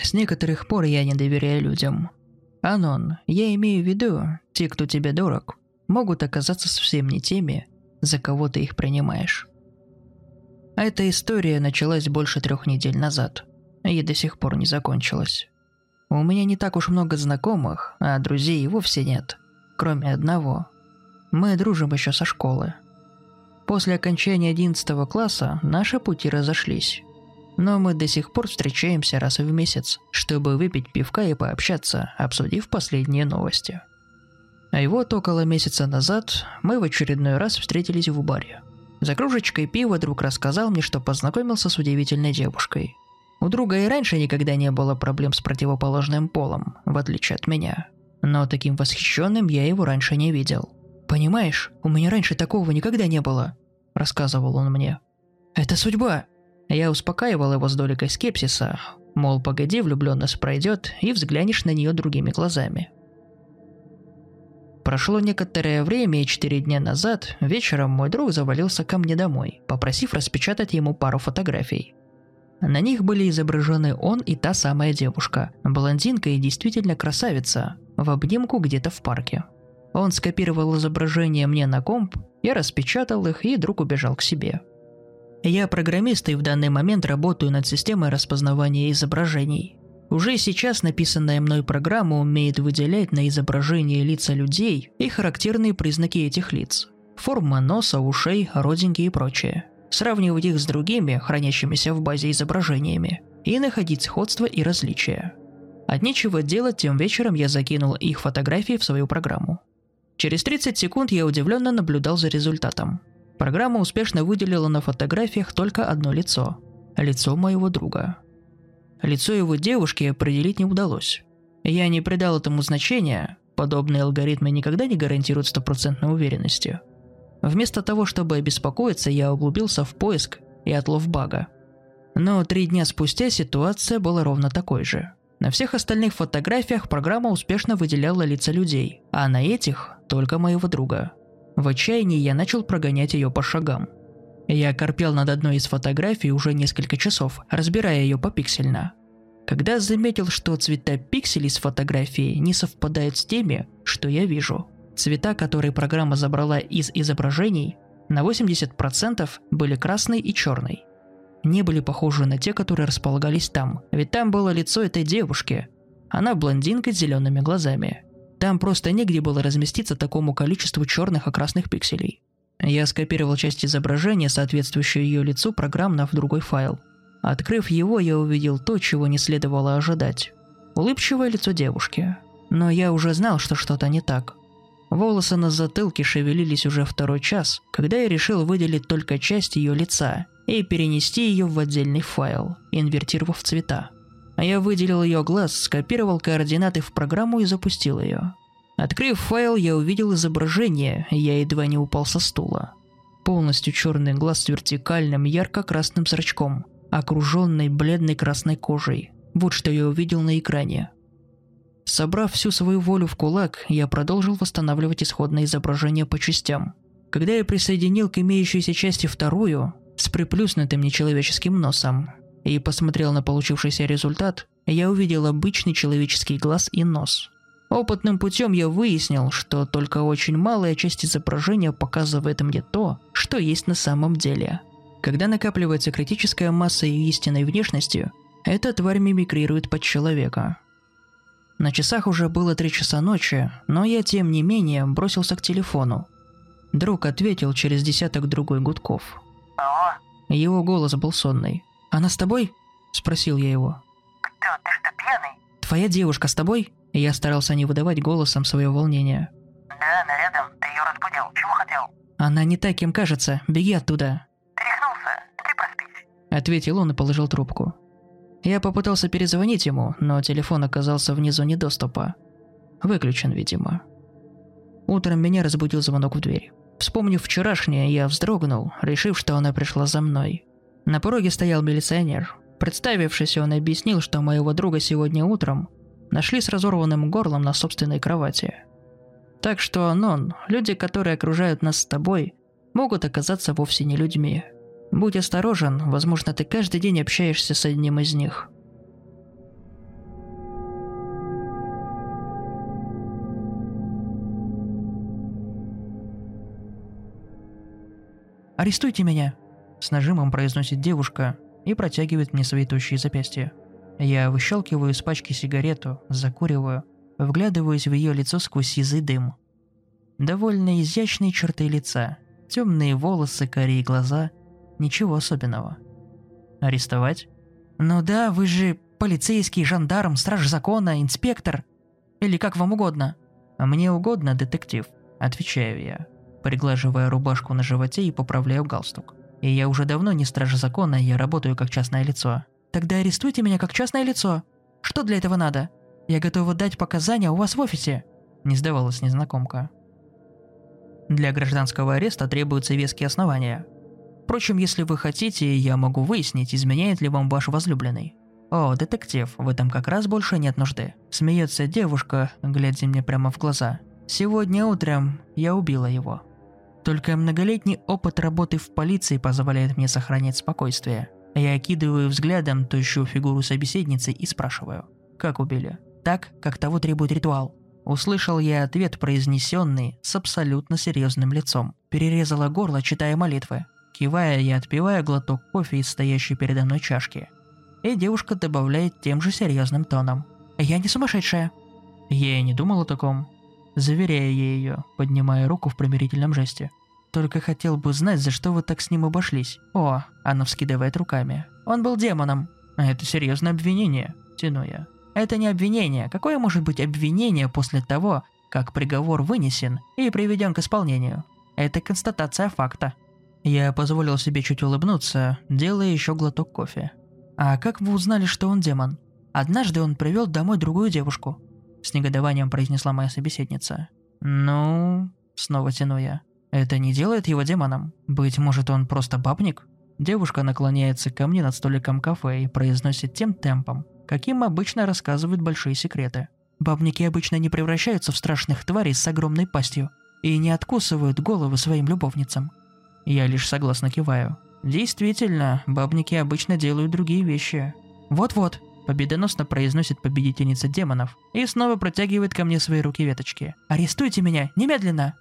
С некоторых пор я не доверяю людям. Анон, я имею в виду, те, кто тебе дорог, могут оказаться совсем не теми, за кого ты их принимаешь. А эта история началась больше трех недель назад и до сих пор не закончилась. У меня не так уж много знакомых, а друзей и вовсе нет, кроме одного. Мы дружим еще со школы. После окончания 11 класса наши пути разошлись. Но мы до сих пор встречаемся раз в месяц, чтобы выпить пивка и пообщаться, обсудив последние новости. А вот около месяца назад мы в очередной раз встретились в баре. За кружечкой пива друг рассказал мне, что познакомился с удивительной девушкой. У друга и раньше никогда не было проблем с противоположным полом, в отличие от меня. Но таким восхищенным я его раньше не видел. «Понимаешь, у меня раньше такого никогда не было», – рассказывал он мне. «Это судьба!» Я успокаивал его с доликой скепсиса, мол, погоди, влюбленность пройдет, и взглянешь на нее другими глазами. Прошло некоторое время, и четыре дня назад вечером мой друг завалился ко мне домой, попросив распечатать ему пару фотографий. На них были изображены он и та самая девушка, блондинка и действительно красавица, в обнимку где-то в парке. Он скопировал изображение мне на комп, я распечатал их, и друг убежал к себе. Я программист и в данный момент работаю над системой распознавания изображений. Уже сейчас написанная мной программа умеет выделять на изображении лица людей и характерные признаки этих лиц. Форма носа, ушей, родинки и прочее. Сравнивать их с другими, хранящимися в базе изображениями, и находить сходство и различия. От нечего делать, тем вечером я закинул их фотографии в свою программу. Через 30 секунд я удивленно наблюдал за результатом. Программа успешно выделила на фотографиях только одно лицо. Лицо моего друга. Лицо его девушки определить не удалось. Я не придал этому значения, подобные алгоритмы никогда не гарантируют стопроцентной уверенности. Вместо того, чтобы обеспокоиться, я углубился в поиск и отлов бага. Но три дня спустя ситуация была ровно такой же. На всех остальных фотографиях программа успешно выделяла лица людей, а на этих – только моего друга. В отчаянии я начал прогонять ее по шагам. Я корпел над одной из фотографий уже несколько часов, разбирая ее попиксельно. Когда заметил, что цвета пикселей с фотографии не совпадают с теми, что я вижу. Цвета, которые программа забрала из изображений, на 80% были красный и черный. Не были похожи на те, которые располагались там, ведь там было лицо этой девушки. Она блондинка с зелеными глазами. Там просто негде было разместиться такому количеству черных и красных пикселей. Я скопировал часть изображения, соответствующую ее лицу, программно в другой файл. Открыв его, я увидел то, чего не следовало ожидать. Улыбчивое лицо девушки. Но я уже знал, что что-то не так. Волосы на затылке шевелились уже второй час, когда я решил выделить только часть ее лица и перенести ее в отдельный файл, инвертировав цвета. А я выделил ее глаз, скопировал координаты в программу и запустил ее. Открыв файл, я увидел изображение, я едва не упал со стула. Полностью черный глаз с вертикальным ярко-красным зрачком, окруженный бледной красной кожей. Вот что я увидел на экране. Собрав всю свою волю в кулак, я продолжил восстанавливать исходное изображение по частям. Когда я присоединил к имеющейся части вторую, с приплюснутым нечеловеческим носом, и посмотрел на получившийся результат, я увидел обычный человеческий глаз и нос – Опытным путем я выяснил, что только очень малая часть изображения показывает мне то, что есть на самом деле. Когда накапливается критическая масса ее истинной внешности, эта тварь мимикрирует под человека. На часах уже было три часа ночи, но я тем не менее бросился к телефону. Друг ответил через десяток другой гудков. Его голос был сонный. «Она с тобой?» – спросил я его. Кто? Ты что, пьяный? «Твоя девушка с тобой?» Я старался не выдавать голосом свое волнение. Да, она рядом. Ты ее разбудил. Чего хотел? «Она не та, кем кажется. Беги оттуда!» Ты рехнулся? Ты проспись. Ответил он и положил трубку. Я попытался перезвонить ему, но телефон оказался вне зоне доступа. Выключен, видимо. Утром меня разбудил звонок в дверь. Вспомнив вчерашнее, я вздрогнул, решив, что она пришла за мной. На пороге стоял милиционер. Представившись, он объяснил, что моего друга сегодня утром нашли с разорванным горлом на собственной кровати. Так что Анон, люди, которые окружают нас с тобой, могут оказаться вовсе не людьми. Будь осторожен, возможно, ты каждый день общаешься с одним из них. Арестуйте меня!» С нажимом произносит девушка и протягивает мне свои тощие запястья. Я выщелкиваю из пачки сигарету, закуриваю, вглядываюсь в ее лицо сквозь сизый дым. Довольно изящные черты лица, темные волосы, карие глаза. Ничего особенного. Арестовать? Ну да, вы же полицейский, жандарм, страж закона, инспектор. Или как вам угодно. А мне угодно, детектив, отвечаю я, приглаживая рубашку на животе и поправляю галстук. И я уже давно не страж закона, я работаю как частное лицо. Тогда арестуйте меня как частное лицо. Что для этого надо? Я готова дать показания у вас в офисе. Не сдавалась незнакомка. Для гражданского ареста требуются веские основания. Впрочем, если вы хотите, я могу выяснить, изменяет ли вам ваш возлюбленный. «О, детектив, в этом как раз больше нет нужды», – смеется девушка, глядя мне прямо в глаза. «Сегодня утром я убила его». Только многолетний опыт работы в полиции позволяет мне сохранять спокойствие. Я окидываю взглядом тощую фигуру собеседницы и спрашиваю, как убили? Так, как того требует ритуал. Услышал я ответ, произнесенный с абсолютно серьезным лицом. Перерезала горло, читая молитвы. Кивая, я отпиваю глоток кофе из стоящей передо мной чашки. И девушка добавляет тем же серьезным тоном. «Я не сумасшедшая». Я и не думал о таком. Заверяю я ее, поднимая руку в примирительном жесте. Только хотел бы знать, за что вы так с ним обошлись. О, она вскидывает руками. Он был демоном. Это серьезное обвинение, тяну я. Это не обвинение. Какое может быть обвинение после того, как приговор вынесен и приведен к исполнению? Это констатация факта. Я позволил себе чуть улыбнуться, делая еще глоток кофе. А как вы узнали, что он демон? Однажды он привел домой другую девушку. С негодованием произнесла моя собеседница. Ну, снова тяну я. Это не делает его демоном. Быть может, он просто бабник? Девушка наклоняется ко мне над столиком кафе и произносит тем темпом, каким обычно рассказывают большие секреты. Бабники обычно не превращаются в страшных тварей с огромной пастью и не откусывают головы своим любовницам. Я лишь согласно киваю. Действительно, бабники обычно делают другие вещи. Вот-вот, победоносно произносит победительница демонов и снова протягивает ко мне свои руки веточки. «Арестуйте меня! Немедленно!»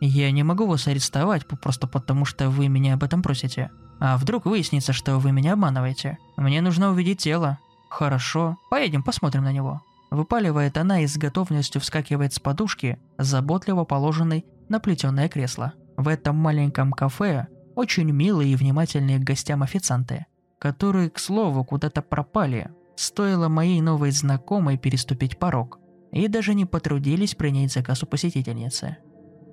Я не могу вас арестовать просто потому, что вы меня об этом просите. А вдруг выяснится, что вы меня обманываете? Мне нужно увидеть тело. Хорошо, поедем посмотрим на него. Выпаливает она и с готовностью вскакивает с подушки, заботливо положенной на плетеное кресло. В этом маленьком кафе очень милые и внимательные к гостям официанты, которые, к слову, куда-то пропали. Стоило моей новой знакомой переступить порог, и даже не потрудились принять заказ у посетительницы.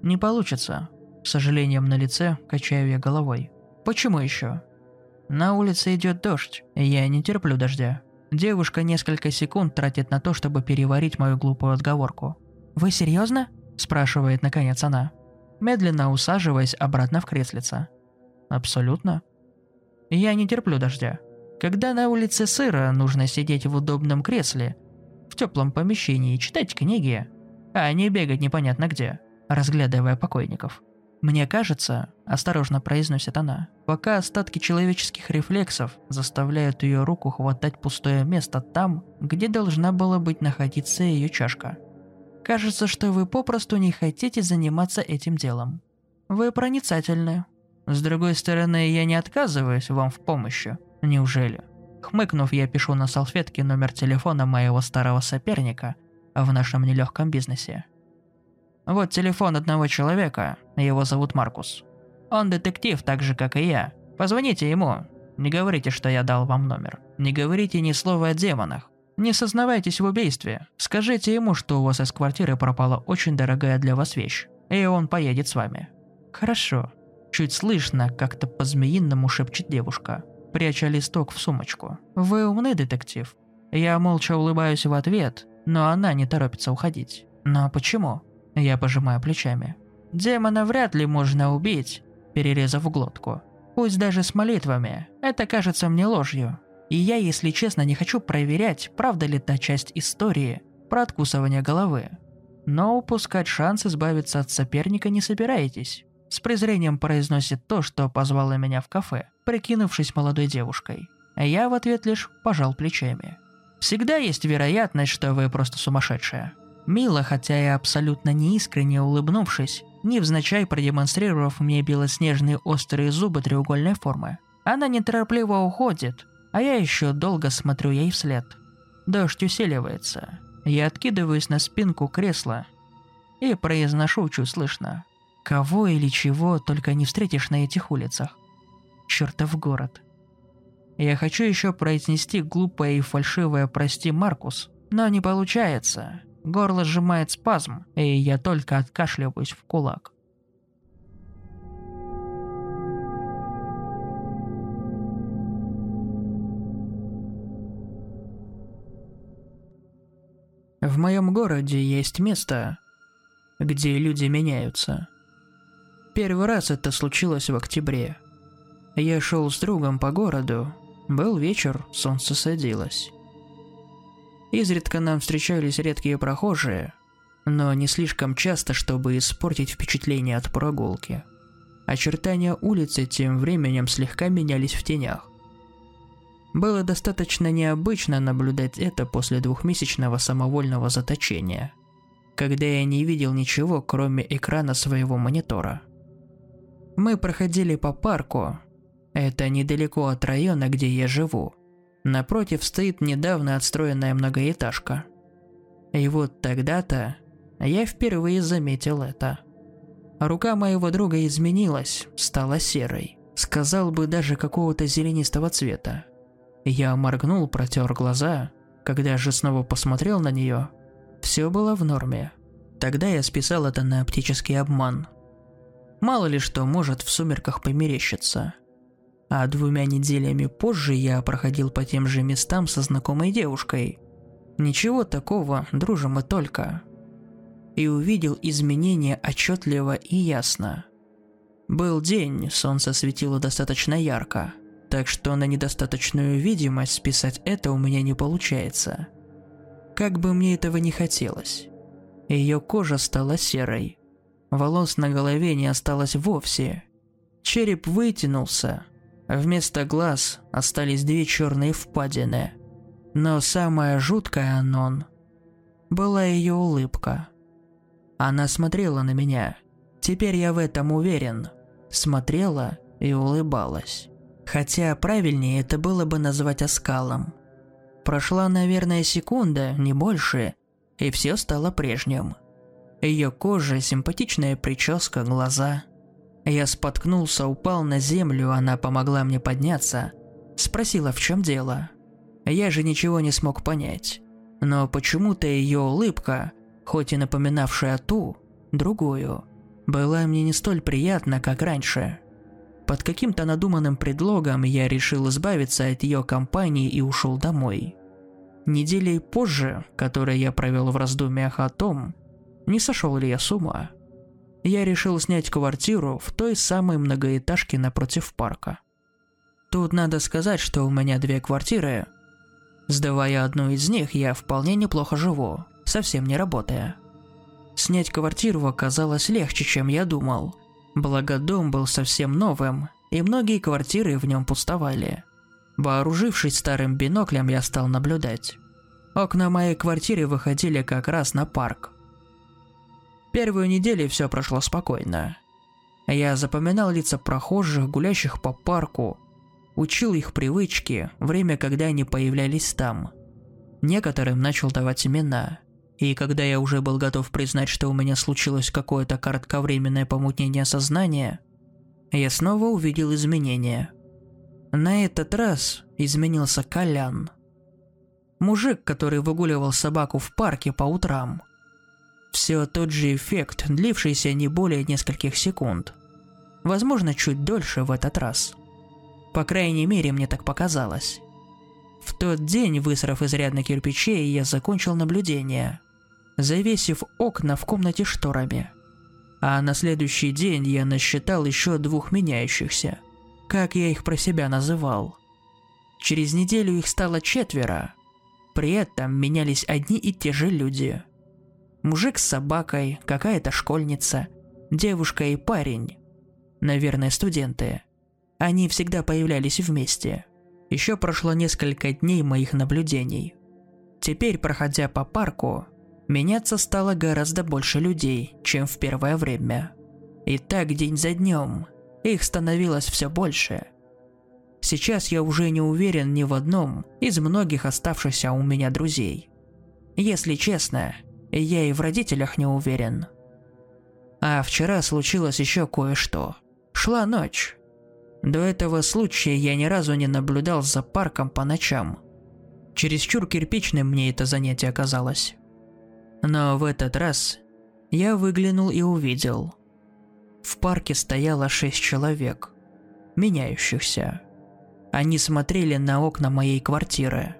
Не получится. С сожалением на лице качаю я головой. Почему еще? На улице идет дождь, и я не терплю дождя. Девушка несколько секунд тратит на то, чтобы переварить мою глупую отговорку. «Вы серьезно?» – спрашивает наконец она, медленно усаживаясь обратно в креслице. «Абсолютно. Я не терплю дождя. Когда на улице сыро, нужно сидеть в удобном кресле, в теплом помещении и читать книги, а не бегать непонятно где разглядывая покойников. «Мне кажется», – осторожно произносит она, пока остатки человеческих рефлексов заставляют ее руку хватать пустое место там, где должна была быть находиться ее чашка. «Кажется, что вы попросту не хотите заниматься этим делом. Вы проницательны. С другой стороны, я не отказываюсь вам в помощи. Неужели?» Хмыкнув, я пишу на салфетке номер телефона моего старого соперника в нашем нелегком бизнесе – вот телефон одного человека, его зовут Маркус. Он детектив так же, как и я. Позвоните ему. Не говорите, что я дал вам номер. Не говорите ни слова о демонах. Не сознавайтесь в убийстве. Скажите ему, что у вас из квартиры пропала очень дорогая для вас вещь, и он поедет с вами. Хорошо. Чуть слышно, как-то по-змеиному шепчет девушка, пряча листок в сумочку. Вы умный детектив. Я молча улыбаюсь в ответ, но она не торопится уходить. Но почему? Я пожимаю плечами. Демона вряд ли можно убить, перерезав глотку. Пусть даже с молитвами. Это кажется мне ложью. И я, если честно, не хочу проверять, правда ли та часть истории про откусывание головы. Но упускать шанс избавиться от соперника не собираетесь. С презрением произносит то, что позвало меня в кафе, прикинувшись молодой девушкой. А я в ответ лишь пожал плечами. Всегда есть вероятность, что вы просто сумасшедшая. Мила, хотя и абсолютно неискренне улыбнувшись, невзначай продемонстрировав мне белоснежные острые зубы треугольной формы. Она неторопливо уходит, а я еще долго смотрю ей вслед. Дождь усиливается. Я откидываюсь на спинку кресла и произношу чуть слышно. Кого или чего только не встретишь на этих улицах. Чертов город. Я хочу еще произнести глупое и фальшивое «прости, Маркус», но не получается. Горло сжимает спазм, и я только откашливаюсь в кулак. В моем городе есть место, где люди меняются. Первый раз это случилось в октябре. Я шел с другом по городу. Был вечер, солнце садилось. Изредка нам встречались редкие прохожие, но не слишком часто, чтобы испортить впечатление от прогулки. Очертания улицы тем временем слегка менялись в тенях. Было достаточно необычно наблюдать это после двухмесячного самовольного заточения, когда я не видел ничего, кроме экрана своего монитора. Мы проходили по парку, это недалеко от района, где я живу. Напротив стоит недавно отстроенная многоэтажка. И вот тогда-то я впервые заметил это. Рука моего друга изменилась, стала серой. Сказал бы даже какого-то зеленистого цвета. Я моргнул, протер глаза. Когда же снова посмотрел на нее, все было в норме. Тогда я списал это на оптический обман. Мало ли что может в сумерках померещиться – а двумя неделями позже я проходил по тем же местам со знакомой девушкой. Ничего такого, дружим и только. И увидел изменения отчетливо и ясно. Был день, солнце светило достаточно ярко, так что на недостаточную видимость списать это у меня не получается. Как бы мне этого не хотелось. Ее кожа стала серой. Волос на голове не осталось вовсе. Череп вытянулся, Вместо глаз остались две черные впадины. Но самое жуткое, Анон, была ее улыбка. Она смотрела на меня. Теперь я в этом уверен. Смотрела и улыбалась. Хотя правильнее это было бы назвать оскалом. Прошла, наверное, секунда, не больше, и все стало прежним. Ее кожа, симпатичная прическа, глаза – я споткнулся, упал на землю, она помогла мне подняться. Спросила, в чем дело. Я же ничего не смог понять. Но почему-то ее улыбка, хоть и напоминавшая ту, другую, была мне не столь приятна, как раньше. Под каким-то надуманным предлогом я решил избавиться от ее компании и ушел домой. Недели позже, которые я провел в раздумьях о том, не сошел ли я с ума, я решил снять квартиру в той самой многоэтажке напротив парка. Тут надо сказать, что у меня две квартиры. Сдавая одну из них, я вполне неплохо живу, совсем не работая. Снять квартиру оказалось легче, чем я думал. Благо дом был совсем новым, и многие квартиры в нем пустовали. Вооружившись старым биноклем, я стал наблюдать. Окна моей квартиры выходили как раз на парк. Первую неделю все прошло спокойно. Я запоминал лица прохожих, гулящих по парку, учил их привычки, время, когда они появлялись там. Некоторым начал давать имена. И когда я уже был готов признать, что у меня случилось какое-то кратковременное помутнение сознания, я снова увидел изменения. На этот раз изменился Колян. Мужик, который выгуливал собаку в парке по утрам – все тот же эффект, длившийся не более нескольких секунд. Возможно, чуть дольше в этот раз. По крайней мере, мне так показалось. В тот день, высрав изрядно кирпичей, я закончил наблюдение, завесив окна в комнате шторами. А на следующий день я насчитал еще двух меняющихся, как я их про себя называл. Через неделю их стало четверо. При этом менялись одни и те же люди – Мужик с собакой, какая-то школьница, девушка и парень. Наверное, студенты. Они всегда появлялись вместе. Еще прошло несколько дней моих наблюдений. Теперь, проходя по парку, меняться стало гораздо больше людей, чем в первое время. И так день за днем. Их становилось все больше. Сейчас я уже не уверен ни в одном из многих оставшихся у меня друзей. Если честно, я и в родителях не уверен. А вчера случилось еще кое-что. Шла ночь. До этого случая я ни разу не наблюдал за парком по ночам. Чересчур кирпичным мне это занятие оказалось. Но в этот раз я выглянул и увидел. В парке стояло шесть человек, меняющихся. Они смотрели на окна моей квартиры.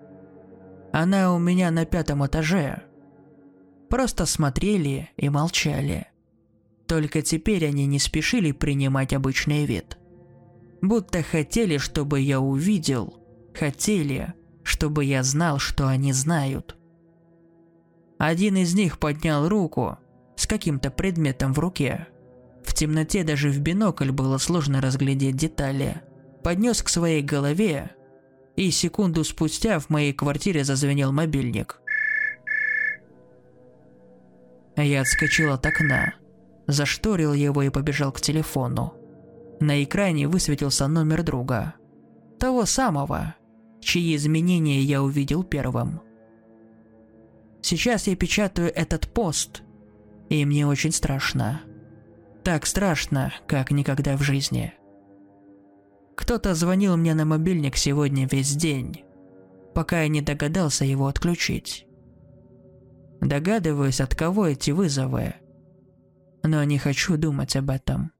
Она у меня на пятом этаже. Просто смотрели и молчали. Только теперь они не спешили принимать обычный вид. Будто хотели, чтобы я увидел, хотели, чтобы я знал, что они знают. Один из них поднял руку с каким-то предметом в руке. В темноте даже в бинокль было сложно разглядеть детали – поднес к своей голове, и секунду спустя в моей квартире зазвенел мобильник. Я отскочил от окна, зашторил его и побежал к телефону. На экране высветился номер друга. Того самого, чьи изменения я увидел первым. Сейчас я печатаю этот пост, и мне очень страшно. Так страшно, как никогда в жизни. Кто-то звонил мне на мобильник сегодня весь день, пока я не догадался его отключить. Догадываюсь, от кого эти вызовы, но не хочу думать об этом.